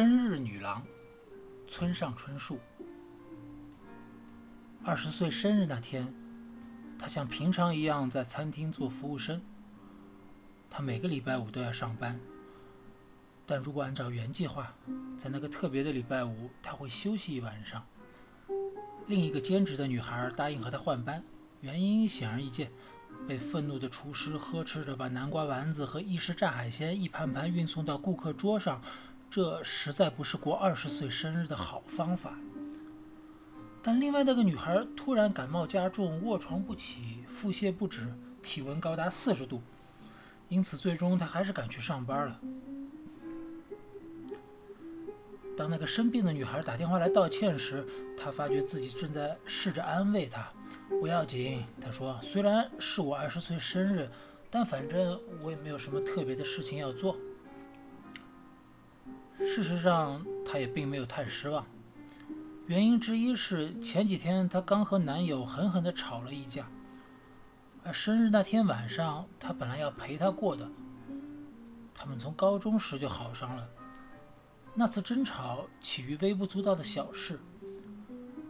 生日女郎，村上春树。二十岁生日那天，他像平常一样在餐厅做服务生。他每个礼拜五都要上班，但如果按照原计划，在那个特别的礼拜五，他会休息一晚上。另一个兼职的女孩答应和他换班，原因显而易见。被愤怒的厨师呵斥着把南瓜丸子和意式炸海鲜一盘盘运送到顾客桌上，这实在不是过二十岁生日的好方法。但另外那个女孩突然感冒加重，卧床不起，腹泻不止，体温高达四十度，因此最终她还是赶去上班了。当那个生病的女孩打电话来道歉时，他发觉自己正在试着安慰她。不要紧，他说，虽然是我二十岁生日，但反正我也没有什么特别的事情要做。事实上，她也并没有太失望。原因之一是前几天她刚和男友狠狠地吵了一架，而生日那天晚上，她本来要陪他过的。他们从高中时就好上了，那次争吵起于微不足道的小事，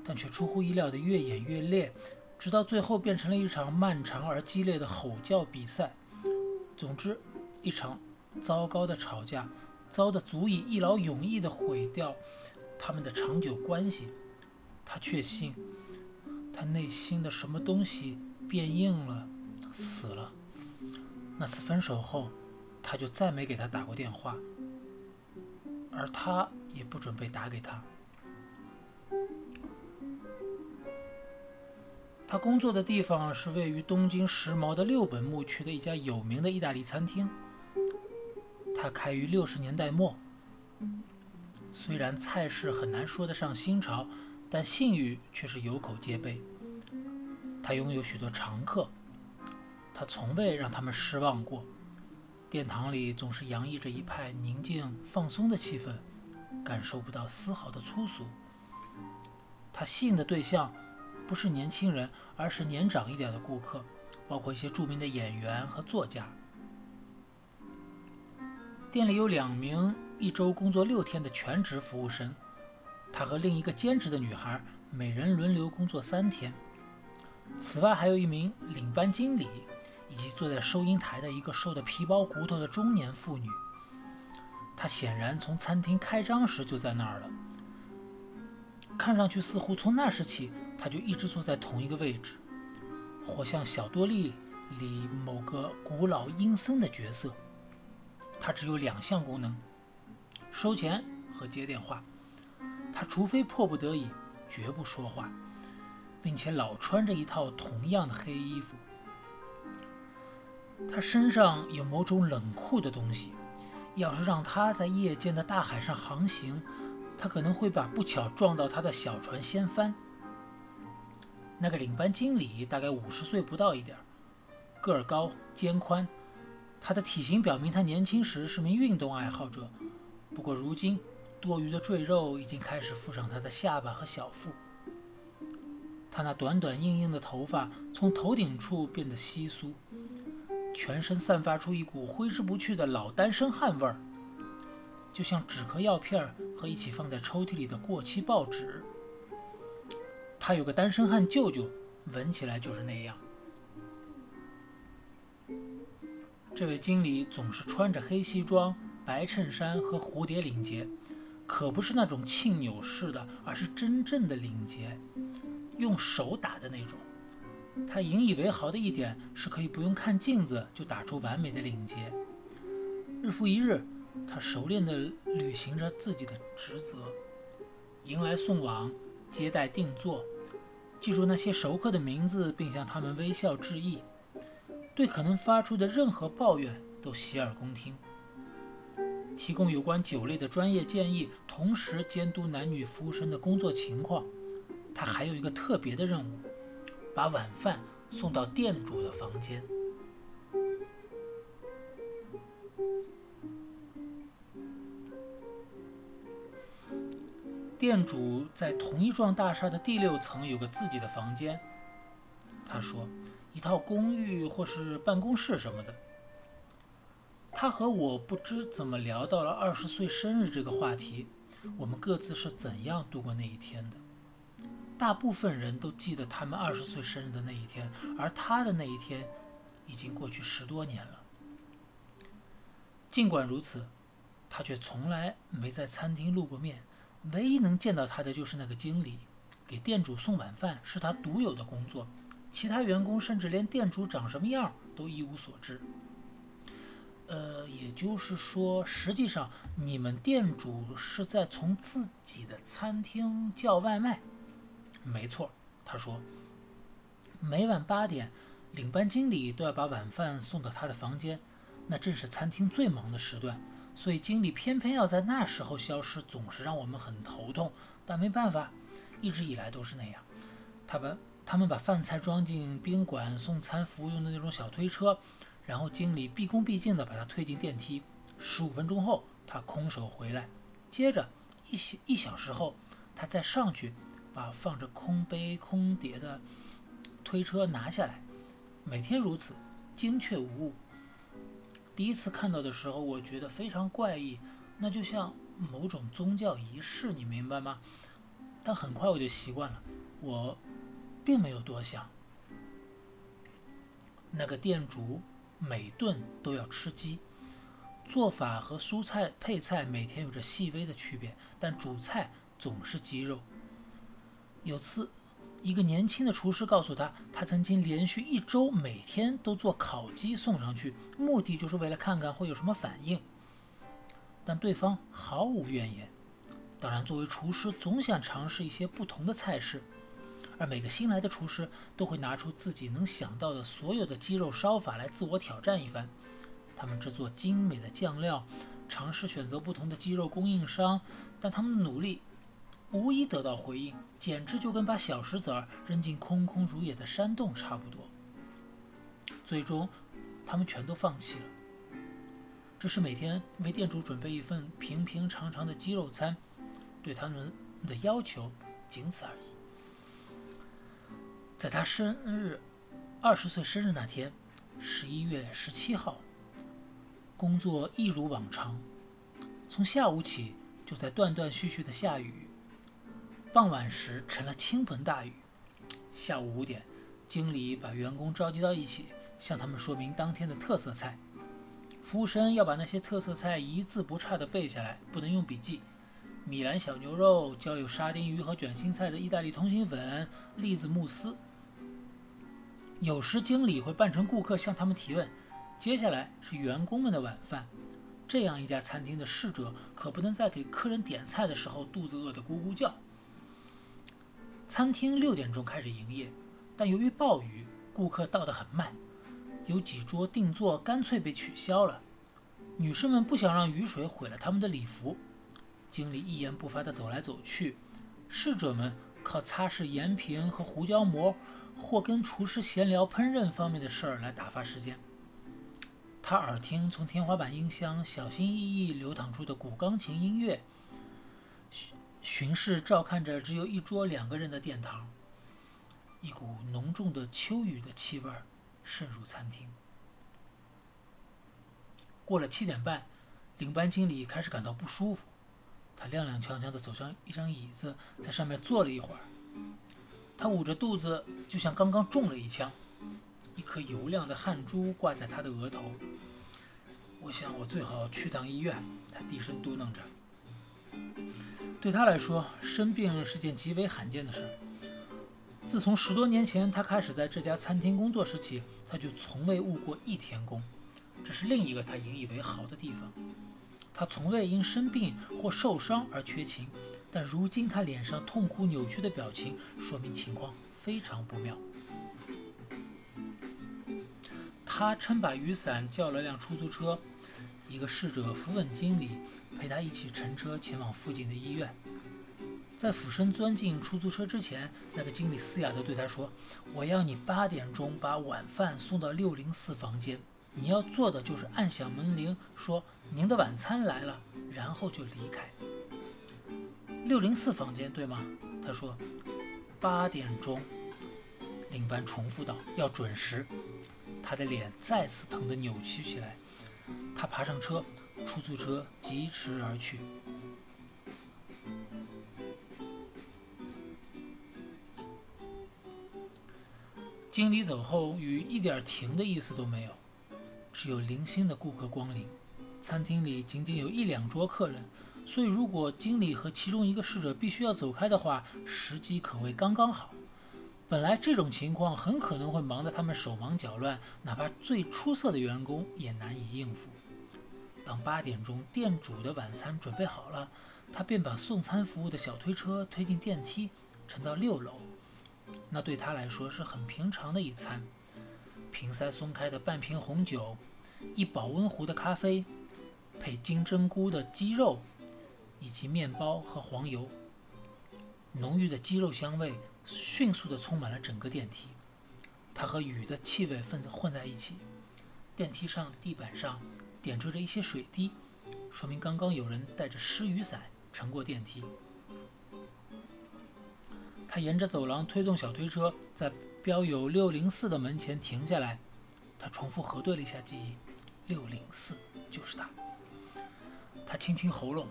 但却出乎意料的越演越烈。直到最后变成了一场漫长而激烈的吼叫比赛。总之，一场糟糕的吵架，糟的足以一劳永逸的毁掉他们的长久关系。他确信，他内心的什么东西变硬了，死了。那次分手后，他就再没给他打过电话，而他也不准备打给他。他工作的地方是位于东京时髦的六本木区的一家有名的意大利餐厅。它开于六十年代末，虽然菜式很难说得上新潮，但信誉却是有口皆碑。他拥有许多常客，他从未让他们失望过。殿堂里总是洋溢着一派宁静放松的气氛，感受不到丝毫的粗俗。他吸引的对象。不是年轻人，而是年长一点的顾客，包括一些著名的演员和作家。店里有两名一周工作六天的全职服务生，他和另一个兼职的女孩每人轮流工作三天。此外，还有一名领班经理，以及坐在收银台的一个瘦得皮包骨头的中年妇女。她显然从餐厅开张时就在那儿了，看上去似乎从那时起。他就一直坐在同一个位置，活像小多利里某个古老阴森的角色。他只有两项功能：收钱和接电话。他除非迫不得已，绝不说话，并且老穿着一套同样的黑衣服。他身上有某种冷酷的东西，要是让他在夜间的大海上航行，他可能会把不巧撞到他的小船掀翻。那个领班经理大概五十岁不到一点，个儿高肩宽，他的体型表明他年轻时是名运动爱好者。不过如今，多余的赘肉已经开始附上他的下巴和小腹。他那短短硬硬的头发从头顶处变得稀疏，全身散发出一股挥之不去的老单身汉味儿，就像止咳药片和一起放在抽屉里的过期报纸。他有个单身汉舅舅，闻起来就是那样。这位经理总是穿着黑西装、白衬衫和蝴蝶领结，可不是那种庆扭式的，而是真正的领结，用手打的那种。他引以为豪的一点是可以不用看镜子就打出完美的领结。日复一日，他熟练地履行着自己的职责，迎来送往。接待定做，记住那些熟客的名字，并向他们微笑致意。对可能发出的任何抱怨都洗耳恭听，提供有关酒类的专业建议，同时监督男女服务生的工作情况。他还有一个特别的任务，把晚饭送到店主的房间。店主在同一幢大厦的第六层有个自己的房间。他说：“一套公寓或是办公室什么的。”他和我不知怎么聊到了二十岁生日这个话题。我们各自是怎样度过那一天的。大部分人都记得他们二十岁生日的那一天，而他的那一天已经过去十多年了。尽管如此，他却从来没在餐厅露过面，唯一能见到他的就是那个经理，给店主送晚饭是他独有的工作，其他员工甚至连店主长什么样都一无所知。呃，也就是说，实际上你们店主是在从自己的餐厅叫外卖。没错，他说，每晚八点，领班经理都要把晚饭送到他的房间，那正是餐厅最忙的时段，所以经理偏偏要在那时候消失，总是让我们很头痛。但没办法，一直以来都是那样。他把他们把饭菜装进宾馆送餐服务用的那种小推车，然后经理毕恭毕敬地把他推进电梯。十五分钟后，他空手回来，接着一小一小时后，他再上去。把放着空杯空碟的推车拿下来，每天如此，精确无误。第一次看到的时候，我觉得非常怪异，那就像某种宗教仪式，你明白吗？但很快我就习惯了，我并没有多想。那个店主每顿都要吃鸡，做法和蔬菜配菜每天有着细微的区别，但主菜总是鸡肉。有次，一个年轻的厨师告诉他，他曾经连续一周每天都做烤鸡送上去，目的就是为了看看会有什么反应。但对方毫无怨言。当然，作为厨师，总想尝试一些不同的菜式，而每个新来的厨师都会拿出自己能想到的所有的鸡肉烧法来自我挑战一番。他们制作精美的酱料，尝试选择不同的鸡肉供应商，但他们的努力。无一得到回应，简直就跟把小石子儿扔进空空如也的山洞差不多。最终，他们全都放弃了。这是每天为店主准备一份平平常常的鸡肉餐，对他们的要求仅此而已。在他生日，二十岁生日那天，十一月十七号，工作一如往常，从下午起就在断断续续的下雨。傍晚时成了倾盆大雨。下午五点，经理把员工召集到一起，向他们说明当天的特色菜。服务生要把那些特色菜一字不差地背下来，不能用笔记。米兰小牛肉、浇有沙丁鱼和卷心菜的意大利通心粉、栗子慕斯。有时经理会扮成顾客向他们提问。接下来是员工们的晚饭。这样一家餐厅的侍者可不能在给客人点菜的时候肚子饿得咕咕叫。餐厅六点钟开始营业，但由于暴雨，顾客到得很慢，有几桌定座干脆被取消了。女士们不想让雨水毁了他们的礼服。经理一言不发地走来走去，侍者们靠擦拭盐瓶和胡椒膜，或跟厨师闲聊烹饪方面的事儿来打发时间。他耳听从天花板音箱小心翼翼流淌出的古钢琴音乐。巡视照看着只有一桌两个人的殿堂，一股浓重的秋雨的气味渗入餐厅。过了七点半，领班经理开始感到不舒服，他踉踉跄跄地走向一张椅子，在上面坐了一会儿。他捂着肚子，就像刚刚中了一枪，一颗油亮的汗珠挂在他的额头。我想，我最好去趟医院。他低声嘟囔着。对他来说，生病是件极为罕见的事。自从十多年前他开始在这家餐厅工作时起，他就从未误过一天工。这是另一个他引以为豪的地方。他从未因生病或受伤而缺勤，但如今他脸上痛苦扭曲的表情，说明情况非常不妙。他撑把雨伞，叫了辆出租车。一个侍者扶稳经理，陪他一起乘车前往附近的医院。在俯身钻进出租车之前，那个经理嘶哑地对他说：“我要你八点钟把晚饭送到六零四房间。你要做的就是按响门铃，说您的晚餐来了，然后就离开。六零四房间对吗？他说八点钟领班重复道要准时。他的脸再次疼得扭曲起来。他爬上车出租车疾驰而去。经理走后雨一点停的意思都没有。只有零星的顾客光临。餐厅里仅仅有一两桌客人所以如果经理和其中一个侍者必须要走开的话，时机可谓刚刚好。本来这种情况很可能会忙得他们手忙脚乱，哪怕最出色的员工也难以应付。当八点钟店主的晚餐准备好了，他便把送餐服务的小推车推进电梯，乘到六楼。那对他来说是很平常的一餐：瓶塞松开的半瓶红酒，一保温壶的咖啡，配金针菇的鸡肉，以及面包和黄油。浓郁的鸡肉香味迅速地充满了整个电梯，它和雨的气味混在混在一起。电梯上的地板上点缀着一些水滴，说明刚刚有人带着湿雨伞乘过电梯。他沿着走廊推动小推车，在标有六零四的门前停下来。他重复核对了一下记忆，六零四就是他。他清清喉咙，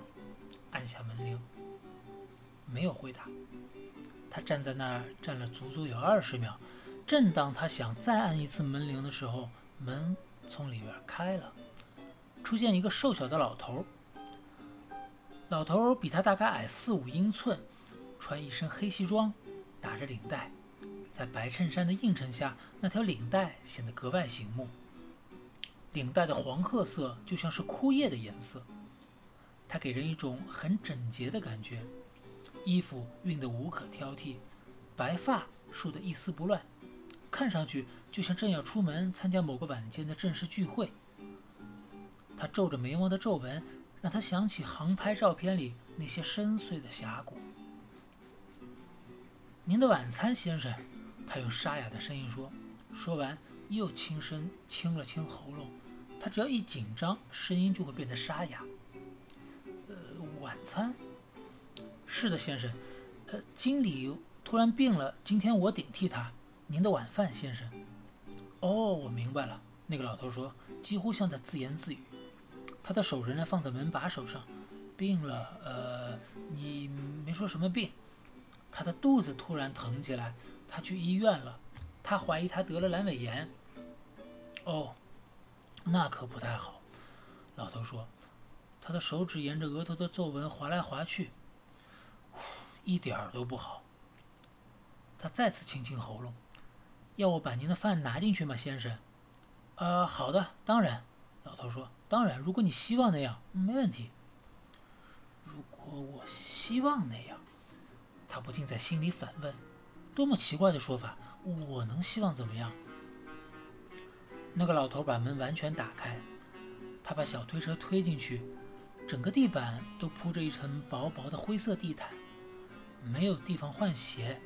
按下门铃，没有回答。他站在那儿站了足足有二十秒。正当他想再按一次门铃的时候，门从里边开了，出现一个瘦小的老头。老头比他大概矮四五英寸。穿一身黑西装，打着领带，在白衬衫的映衬下，那条领带显得格外醒目。领带的黄褐色就像是枯叶的颜色，它给人一种很整洁的感觉。衣服熨得无可挑剔，白发梳得一丝不乱，看上去就像正要出门参加某个晚间的正式聚会。他皱着眉毛的皱纹，让他想起航拍照片里那些深邃的峡谷。您的晚餐，先生，他用沙哑的声音说。说完，又轻声清了清喉咙。他只要一紧张，声音就会变得沙哑。晚餐？是的，先生。呃，经理突然病了，今天我顶替他。您的晚饭，先生。哦，我明白了。那个老头说，几乎像在自言自语。他的手仍然放在门把手上。病了？呃，你没说什么病。他的肚子突然疼起来，他去医院了。他怀疑他得了阑尾炎。哦，那可不太好。老头说，他的手指沿着额头的皱纹划来划去，一点儿都不好。他再次清清喉咙，要我把您的饭拿进去吗，先生？呃，好的，当然。老头说，当然，如果你希望那样，没问题。如果我希望那样。他不禁在心里反问：“多么奇怪的说法！我能希望怎么样？”那个老头把门完全打开，他把小推车推进去，整个地板都铺着一层薄薄的灰色地毯，没有地方换鞋。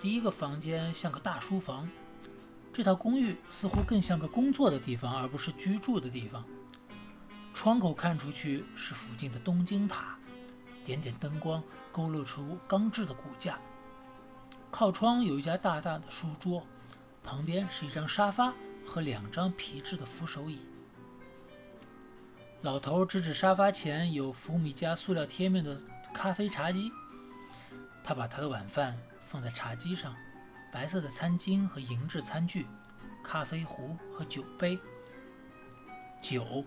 第一个房间像个大书房，这套公寓似乎更像个工作的地方，而不是居住的地方。窗口看出去是附近的东京塔，点点灯光。勾勒出钢制的骨架。靠窗有一家大大的书桌，旁边是一张沙发和两张皮质的扶手椅。老头指指沙发前有福米家塑料贴面的咖啡茶几，他把他的晚饭放在茶几上，白色的餐巾和银质餐具，咖啡壶和酒杯，酒，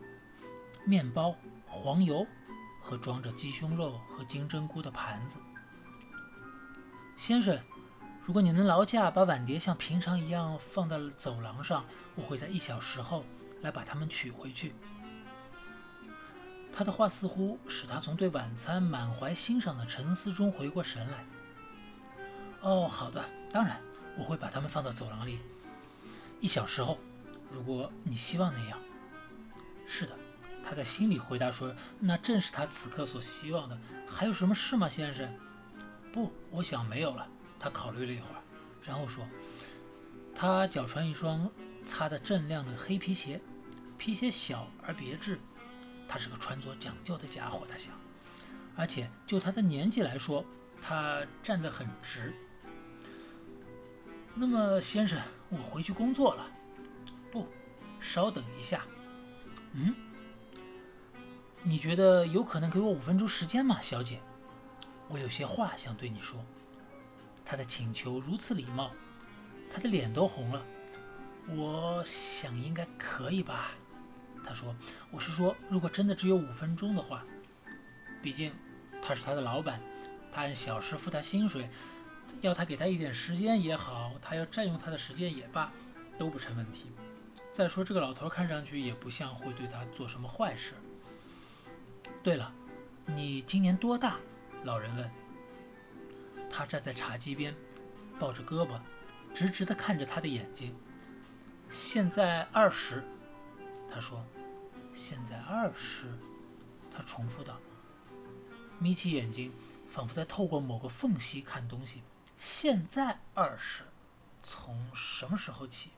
面包，黄油。和装着鸡胸肉和金针菇的盘子，先生，如果你能劳驾把碗碟像平常一样放在走廊上，我会在一小时后来把它们取回去。他的话似乎使他从对晚餐满怀欣赏的沉思中回过神来。哦，好的，当然，我会把它们放到走廊里。一小时后，如果你希望那样。是的。他在心里回答说：“那正是他此刻所希望的。还有什么事吗，先生？”“不，我想没有了。”他考虑了一会儿，然后说：“他脚穿一双擦得锃亮的黑皮鞋，皮鞋小而别致。他是个穿着讲究的家伙。”他想，而且就他的年纪来说，他站得很直。那么，先生，我回去工作了。不，稍等一下。嗯。你觉得有可能给我五分钟时间吗，小姐？我有些话想对你说。他的请求如此礼貌，他的脸都红了。我想应该可以吧，他说。我是说，如果真的只有五分钟的话，毕竟他是他的老板，他按小时付他薪水，要他给他一点时间也好，他要占用他的时间也罢，都不成问题。再说这个老头看上去也不像会对他做什么坏事。对了，你今年多大？老人问。他站在茶几边，抱着胳膊，直直地看着他的眼睛。现在二十，他说。现在二十，他重复道，眯起眼睛，仿佛在透过某个缝隙看东西。现在二十，从什么时候起？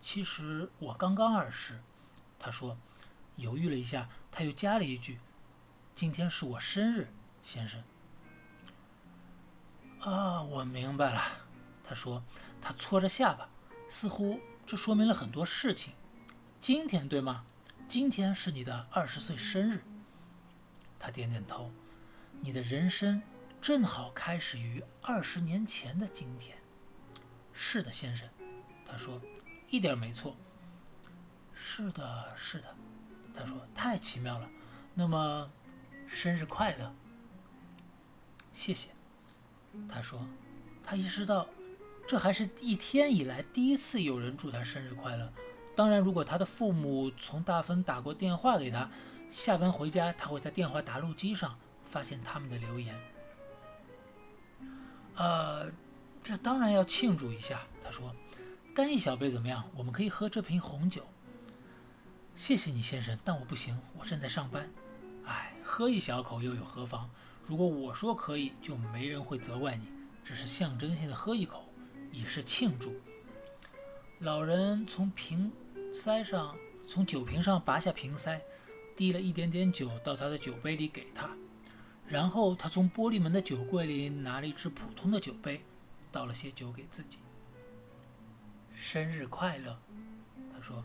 其实我刚刚二十，他说，犹豫了一下，他又加了一句：“今天是我生日，先生。”啊，我明白了，他说，他搓着下巴，似乎这说明了很多事情。今天对吗？今天是你的二十岁生日。他点点头。你的人生正好开始于二十年前的今天。是的，先生。他说，一点没错。是的，是的。他说，太奇妙了。那么，生日快乐。谢谢。他说，他意识到，这还是一天以来第一次有人祝他生日快乐。当然，如果他的父母从大芬打过电话给他，下班回家，他会在电话答录机上发现他们的留言。呃，这当然要庆祝一下。他说：“干一小杯怎么样？我们可以喝这瓶红酒。”谢谢你，先生，但我不行，我正在上班。哎，喝一小口又有何妨？如果我说可以，就没人会责怪你。只是象征性的喝一口，以示庆祝。老人从瓶。塞上，从酒瓶上拔下瓶塞，滴了一点点酒到他的酒杯里给他，然后他从玻璃门的酒柜里拿了一只普通的酒杯，倒了些酒给自己。生日快乐，他说，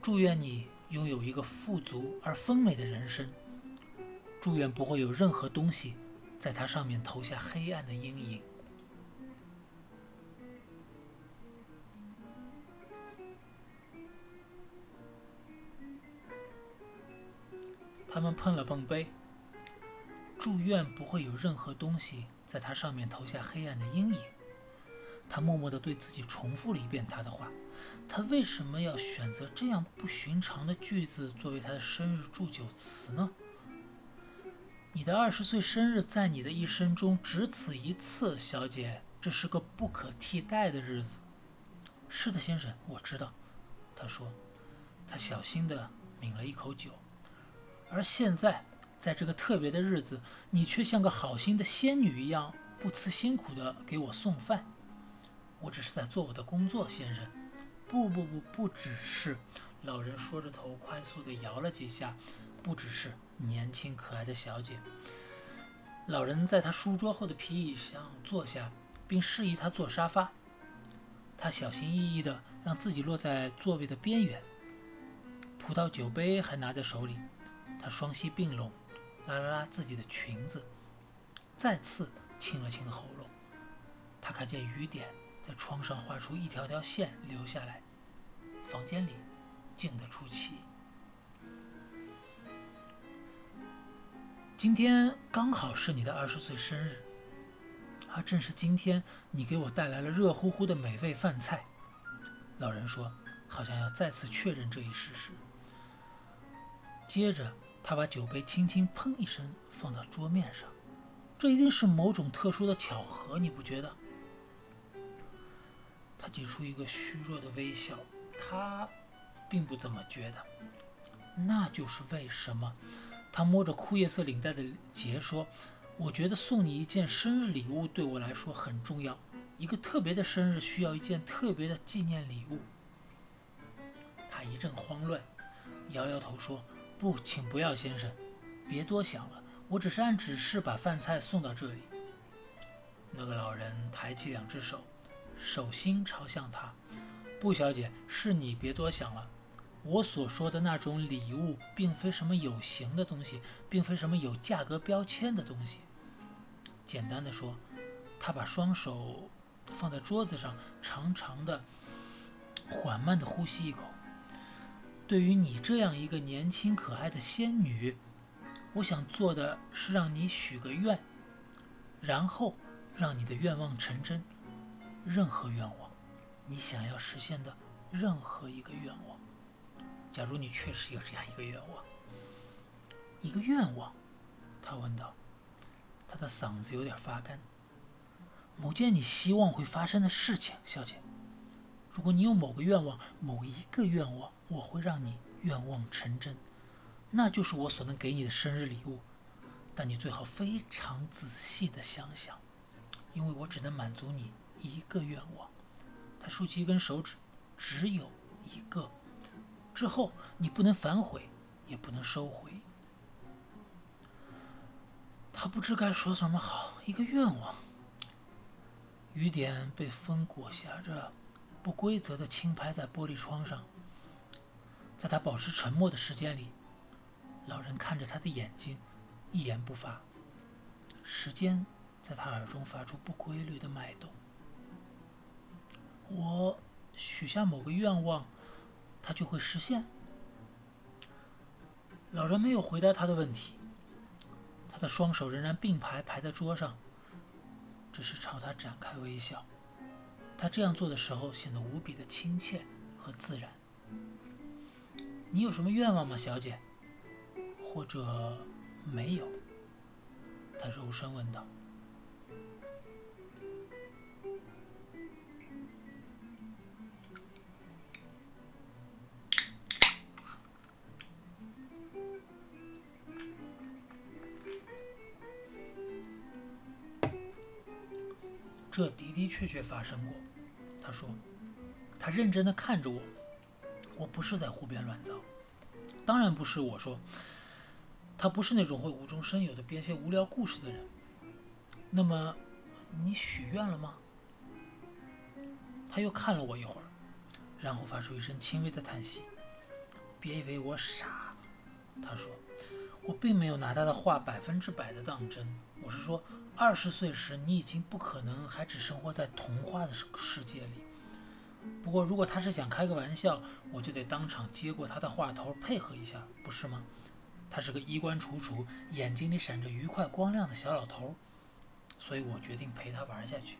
祝愿你拥有一个富足而丰美的人生，祝愿不会有任何东西在它上面投下黑暗的阴影。他们碰了碰杯，祝愿不会有任何东西在它上面投下黑暗的阴影。他默默地对自己重复了一遍他的话。他为什么要选择这样不寻常的句子作为他的生日祝酒词呢？你的二十岁生日在你的一生中只此一次，小姐，这是个不可替代的日子。是的，先生，我知道。他说。他小心地抿了一口酒。而现在，在这个特别的日子，你却像个好心的仙女一样，不辞辛苦地给我送饭。我只是在做我的工作，先生。不不不，不只是。老人说着头，快速地摇了几下。不只是年轻可爱的小姐。老人在他书桌后的皮椅上坐下，并示意他坐沙发。他小心翼翼地让自己落在座位的边缘，葡萄酒杯还拿在手里。双膝并拢，拉了拉自己的裙子，再次清了清喉咙。他看见雨点在窗上画出一条条线流下来。房间里静得出奇。今天刚好是你的二十岁生日，而正是今天，你给我带来了热乎乎的美味饭菜。老人说，好像要再次确认这一事实。接着。他把酒杯轻轻砰一声放到桌面上，这一定是某种特殊的巧合，你不觉得？他挤出一个虚弱的微笑，他并不怎么觉得。那就是为什么？他摸着枯叶色领带的结说：“我觉得送你一件生日礼物对我来说很重要，一个特别的生日需要一件特别的纪念礼物。”他一阵慌乱，摇摇头说。不，请不要，先生，别多想了。我只是按指示把饭菜送到这里。那个老人抬起两只手，手心朝向他。布，小姐，是你别多想了。我所说的那种礼物，并非什么有形的东西，并非什么有价格标签的东西。简单的说，他把双手放在桌子上，长长的、缓慢的呼吸一口。对于你这样一个年轻可爱的仙女，我想做的是让你许个愿，然后让你的愿望成真。任何愿望，你想要实现的任何一个愿望。假如你确实有这样一个愿望，一个愿望，他问道，他的嗓子有点发干。某件你希望会发生的事情，小姐。如果你有某个愿望，某一个愿望，我会让你愿望成真，那就是我所能给你的生日礼物。但你最好非常仔细的想想，因为我只能满足你一个愿望。他竖起一根手指，只有一个。之后你不能反悔，也不能收回。他不知该说什么好，一个愿望。雨点被风裹挟着，不规则的轻拍在玻璃窗上。在他保持沉默的时间里，老人看着他的眼睛，一言不发。时间在他耳中发出不规律的脉动。我许下某个愿望，它就会实现。老人没有回答他的问题，他的双手仍然并排排在桌上。只是朝他展开微笑，他这样做的时候显得无比的亲切和自然。你有什么愿望吗，小姐？或者没有？他柔声问道。这的的确确发生过，他说。他认真的看着我，我不是在胡编乱造，当然不是。我说，他不是那种会无中生有的编些无聊故事的人。那么，你许愿了吗？他又看了我一会儿，然后发出一声轻微的叹息。别以为我傻，他说，我并没有拿他的话百分之百的当真。我是说。二十岁时，你已经不可能还只生活在童话的世世界里。不过，如果他是想开个玩笑，我就得当场接过他的话头，配合一下，不是吗？他是个衣冠楚楚、眼睛里闪着愉快光亮的小老头，所以我决定陪他玩下去。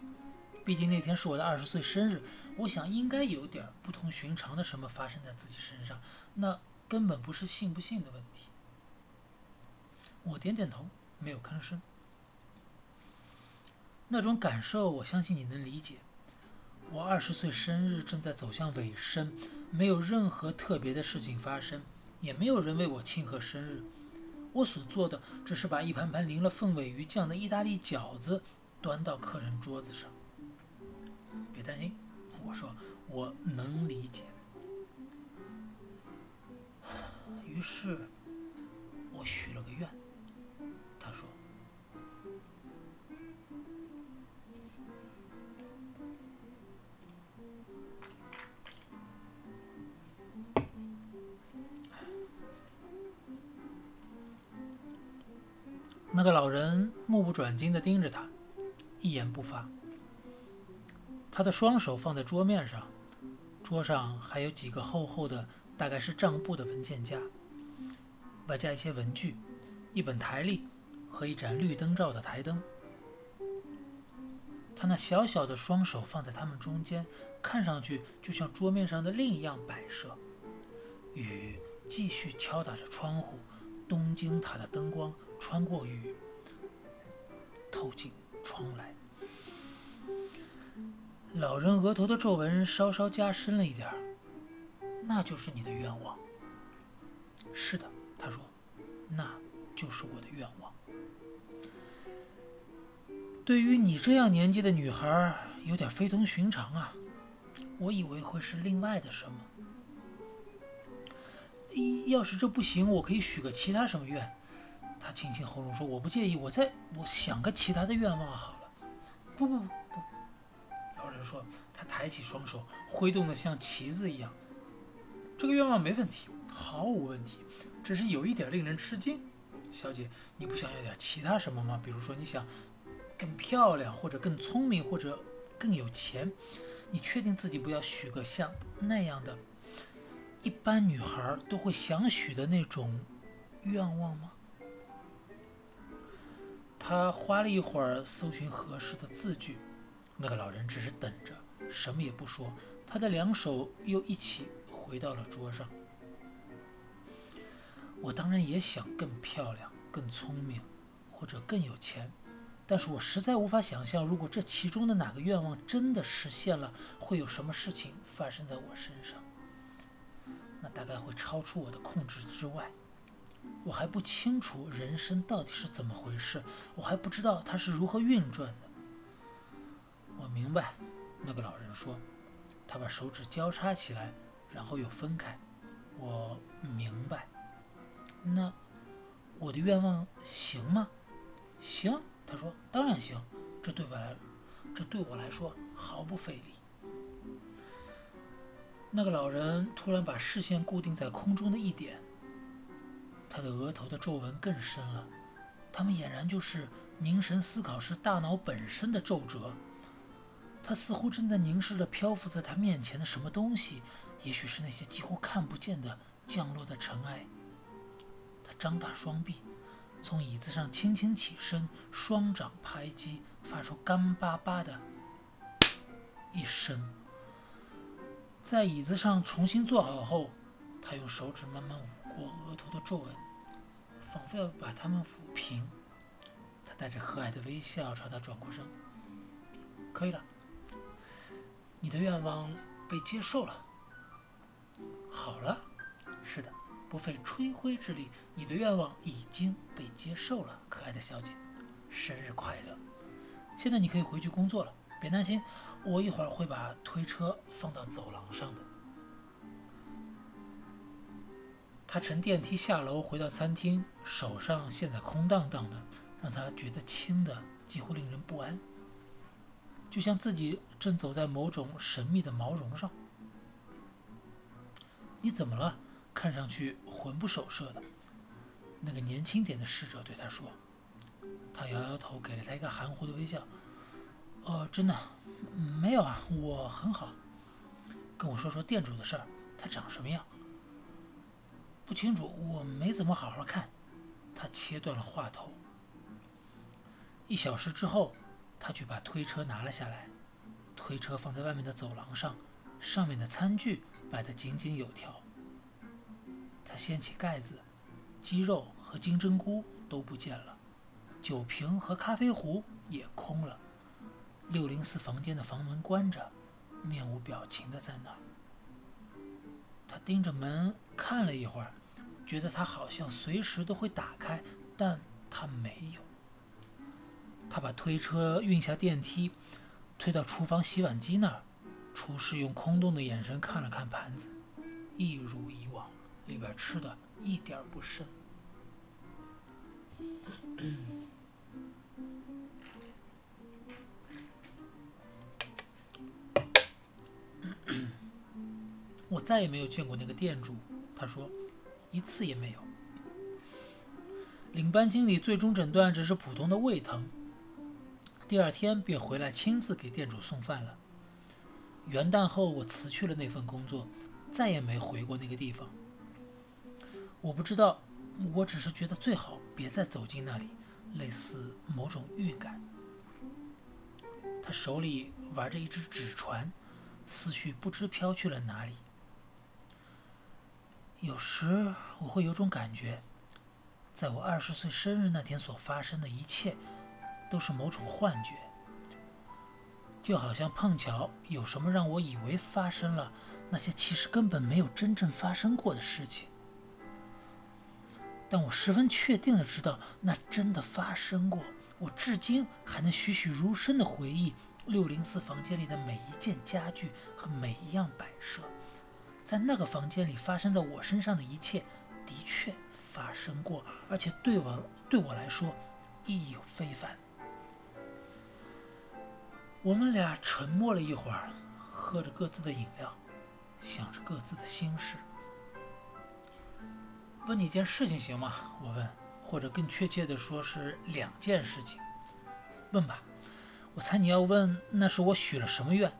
毕竟那天是我的二十岁生日，我想应该有点不同寻常的什么发生在自己身上，那根本不是信不信的问题。我点点头，没有吭声。那种感受，我相信你能理解。我二十岁生日正在走向尾声，没有任何特别的事情发生，也没有人为我庆贺生日。我所做的只是把一盘盘淋了凤尾鱼酱的意大利饺子端到客人桌子上。别担心，我说我能理解。于是，我许了个愿。那个老人目不转睛地盯着他，一言不发。他的双手放在桌面上，桌上还有几个厚厚的，大概是账簿的文件夹，外加一些文具，一本台历和一盏绿灯罩的台灯。他那小小的双手放在他们中间，看上去就像桌面上的另一样摆设。雨继续敲打着窗户，东京塔的灯光。穿过雨，透进窗来。老人额头的皱纹稍稍加深了一点儿。那就是你的愿望。是的，他说，那就是我的愿望。对于你这样年纪的女孩，有点非同寻常啊。我以为会是另外的什么。要是这不行，我可以许个其他什么愿。他清清喉咙说：“我不介意，我再我想个其他的愿望好了。”不不不不，老人说，他抬起双手挥动的像旗子一样。这个愿望没问题，毫无问题，只是有一点令人吃惊。小姐，你不想要点其他什么吗？比如说，你想更漂亮，或者更聪明，或者更有钱。你确定自己不要许个像那样的，一般女孩都会想许的那种愿望吗？他花了一会儿搜寻合适的字句，那个老人只是等着，什么也不说。他的两手又一起回到了桌上。我当然也想更漂亮、更聪明，或者更有钱，但是我实在无法想象，如果这其中的哪个愿望真的实现了，会有什么事情发生在我身上。那大概会超出我的控制之外。我还不清楚人生到底是怎么回事，我还不知道它是如何运转的。我明白，那个老人说，他把手指交叉起来，然后又分开。我明白。那我的愿望行吗？行，他说，当然行。这对我来，这对我来说毫不费力。那个老人突然把视线固定在空中的一点。他的额头的皱纹更深了，他们俨然就是凝神思考时大脑本身的皱褶。他似乎正在凝视着漂浮在他面前的什么东西，也许是那些几乎看不见的降落的尘埃。他张大双臂，从椅子上轻轻起身，双掌拍击，发出干巴巴的一声。在椅子上重新坐好后，他用手指慢慢捂过额头的皱纹。仿佛要把它们抚平，他带着和蔼的微笑朝他转过身。可以了，你的愿望被接受了。好了，是的，不费吹灰之力，你的愿望已经被接受了，可爱的小姐，生日快乐！现在你可以回去工作了，别担心，我一会儿会把推车放到走廊上的。他乘电梯下楼，回到餐厅，手上现在空荡荡的，让他觉得轻的几乎令人不安，就像自己正走在某种神秘的毛绒上。你怎么了？看上去魂不守舍的。那个年轻点的侍者对他说。他摇摇头，给了他一个含糊的微笑。哦，真的，没有啊，我很好。跟我说说店主的事儿，他长什么样？不清楚，我没怎么好好看。他切断了话头。一小时之后，他去把推车拿了下来。推车放在外面的走廊上，上面的餐具摆得井井有条。他掀起盖子，鸡肉和金针菇都不见了，酒瓶和咖啡壶也空了。六零四房间的房门关着，面无表情的在那儿。盯着门看了一会儿。觉得它好像随时都会打开，但它没有。他把推车运下电梯，推到厨房洗碗机那儿。厨师用空洞的眼神看了看盘子，一如以往，里边吃的一点不剩。我再也没有见过那个店主，他说。一次也没有。领班经理最终诊断只是普通的胃疼，第二天便回来亲自给店主送饭了。元旦后，我辞去了那份工作，再也没回过那个地方。我不知道，我只是觉得最好别再走进那里，类似某种预感。他手里玩着一只纸船，思绪不知飘去了哪里。有时我会有种感觉，在我二十岁生日那天所发生的一切，都是某种幻觉，就好像碰巧有什么让我以为发生了那些其实根本没有真正发生过的事情。但我十分确定的知道，那真的发生过。我至今还能栩栩如生的回忆六零四房间里的每一件家具和每一样摆设。在那个房间里发生在我身上的一切，的确发生过，而且对我对我来说意义非凡。我们俩沉默了一会儿，喝着各自的饮料，想着各自的心事。问你件事情行吗？我问，或者更确切的说是两件事情。问吧。我猜你要问，那是我许了什么愿？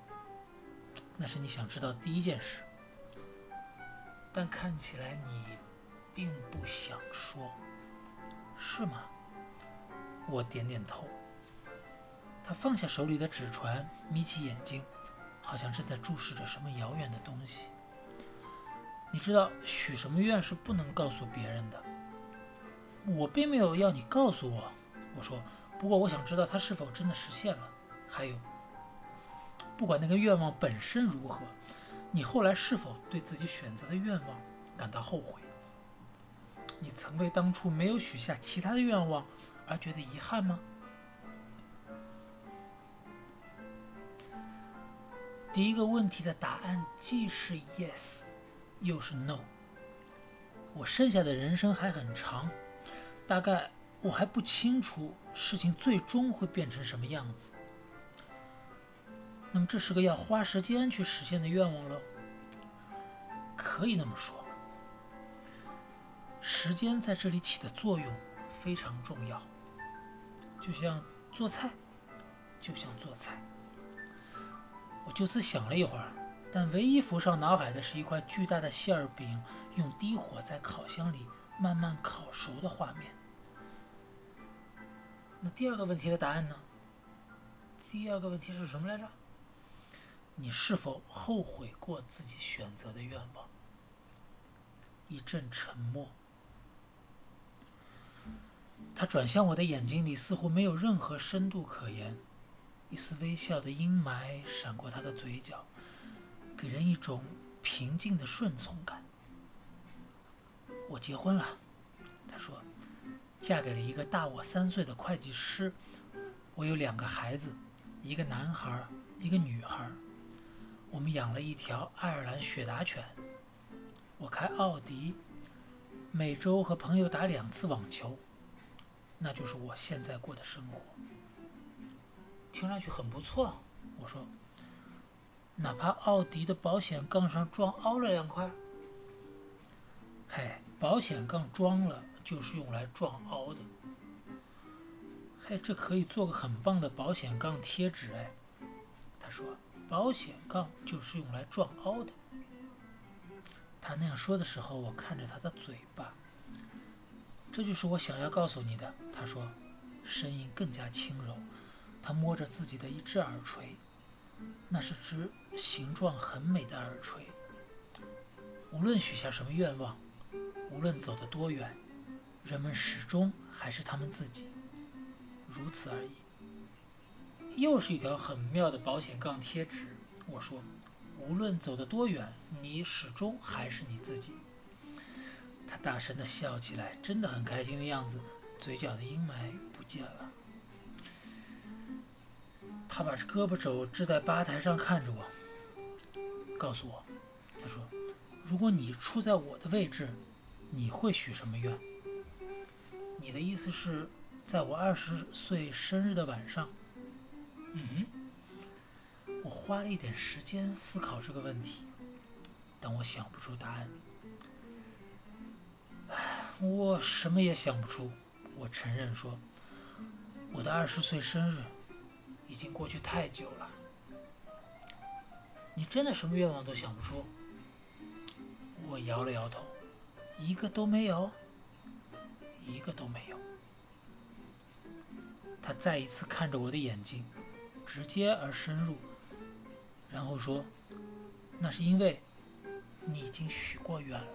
那是你想知道的第一件事。但看起来你并不想说，是吗？我点点头。他放下手里的纸船，眯起眼睛，好像正在注视着什么遥远的东西。你知道许什么愿是不能告诉别人的。我并没有要你告诉我。我说。不过，我想知道它是否真的实现了。还有，不管那个愿望本身如何，你后来是否对自己选择的愿望感到后悔？你曾为当初没有许下其他的愿望而觉得遗憾吗？第一个问题的答案既是 yes，又是 no。我剩下的人生还很长，大概。我还不清楚事情最终会变成什么样子。那么，这是个要花时间去实现的愿望喽？可以那么说，时间在这里起的作用非常重要。就像做菜，就像做菜。我就此想了一会儿，但唯一浮上脑海的是一块巨大的馅饼用低火在烤箱里慢慢烤熟的画面。那第二个问题的答案呢？第二个问题是什么来着？你是否后悔过自己选择的愿望？一阵沉默。他转向我的眼睛里，似乎没有任何深度可言。一丝微笑的阴霾闪过他的嘴角，给人一种平静的顺从感。我结婚了，他说。嫁给了一个大我三岁的会计师，我有两个孩子，一个男孩，一个女孩。我们养了一条爱尔兰雪达犬。我开奥迪，每周和朋友打两次网球。那就是我现在过的生活。听上去很不错，我说。哪怕奥迪的保险杠上撞凹了两块。嘿，保险杠装了。就是用来撞凹的，嘿，这可以做个很棒的保险杠贴纸哎。他说，保险杠就是用来撞凹的。他那样说的时候，我看着他的嘴巴。这就是我想要告诉你的。他说，声音更加轻柔。他摸着自己的一只耳垂，那是只形状很美的耳垂。无论许下什么愿望，无论走得多远。人们始终还是他们自己，如此而已。又是一条很妙的保险杠贴纸。我说，无论走得多远，你始终还是你自己。他大声地笑起来，真的很开心的样子，嘴角的阴霾不见了。他把胳膊肘支在吧台上，看着我，告诉我：“他说，如果你处在我的位置，你会许什么愿？”你的意思是，在我二十岁生日的晚上？嗯哼，我花了一点时间思考这个问题，但我想不出答案。我什么也想不出。我承认说，我的二十岁生日已经过去太久了。你真的什么愿望都想不出？我摇了摇头，一个都没有。一个都没有。他再一次看着我的眼睛，直接而深入，然后说：“那是因为你已经许过愿了。”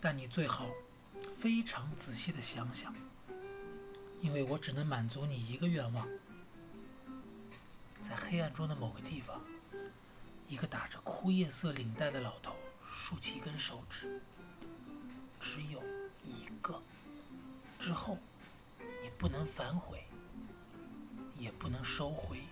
但你最好非常仔细的想想。因为我只能满足你一个愿望，在黑暗中的某个地方，一个打着枯叶色领带的老头竖起一根手指，只有一个。之后，你不能反悔，也不能收回。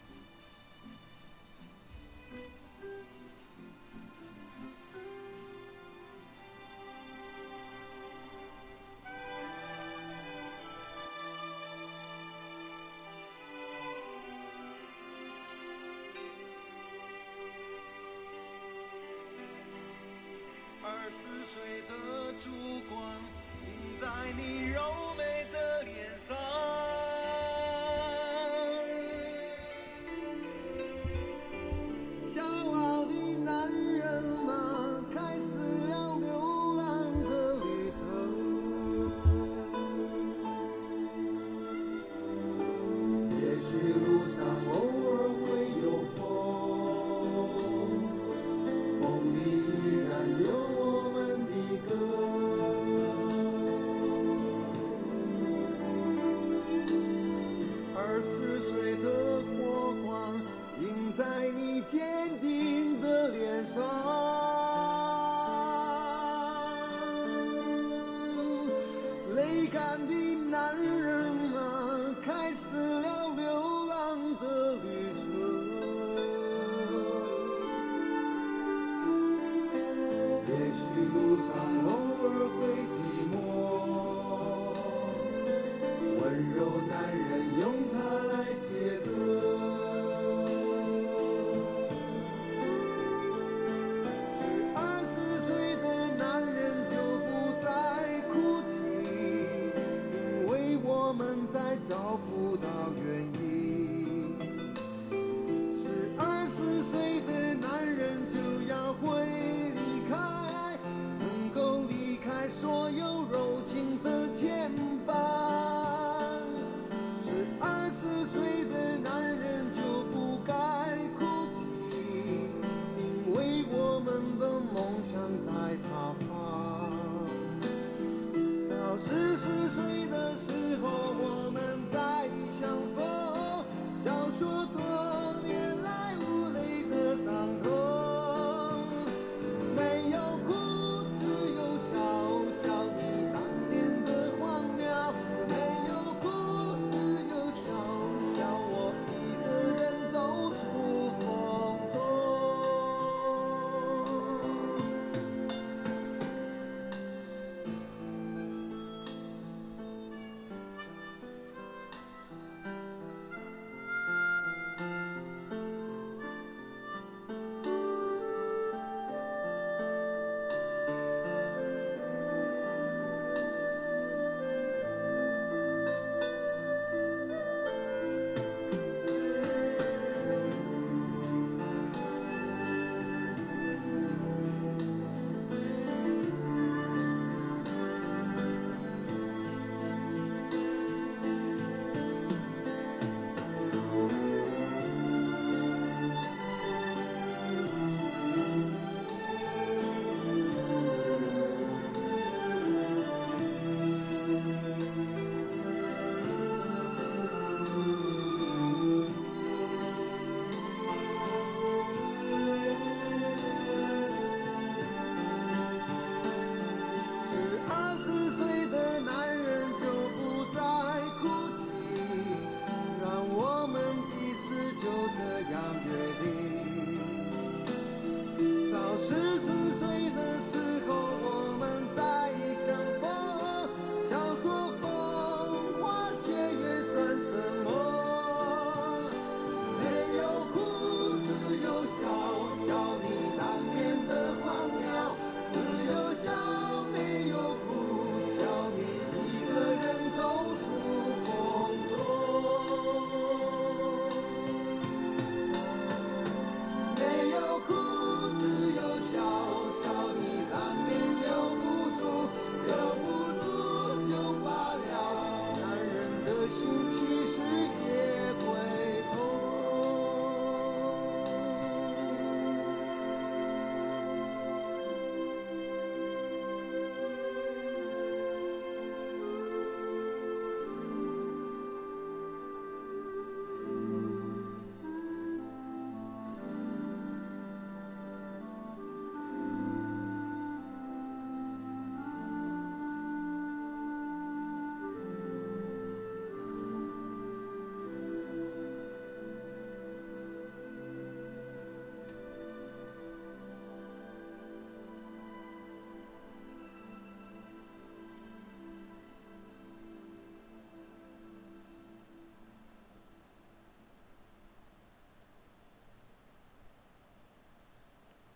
二十四岁的烛光映在你柔美的脸上。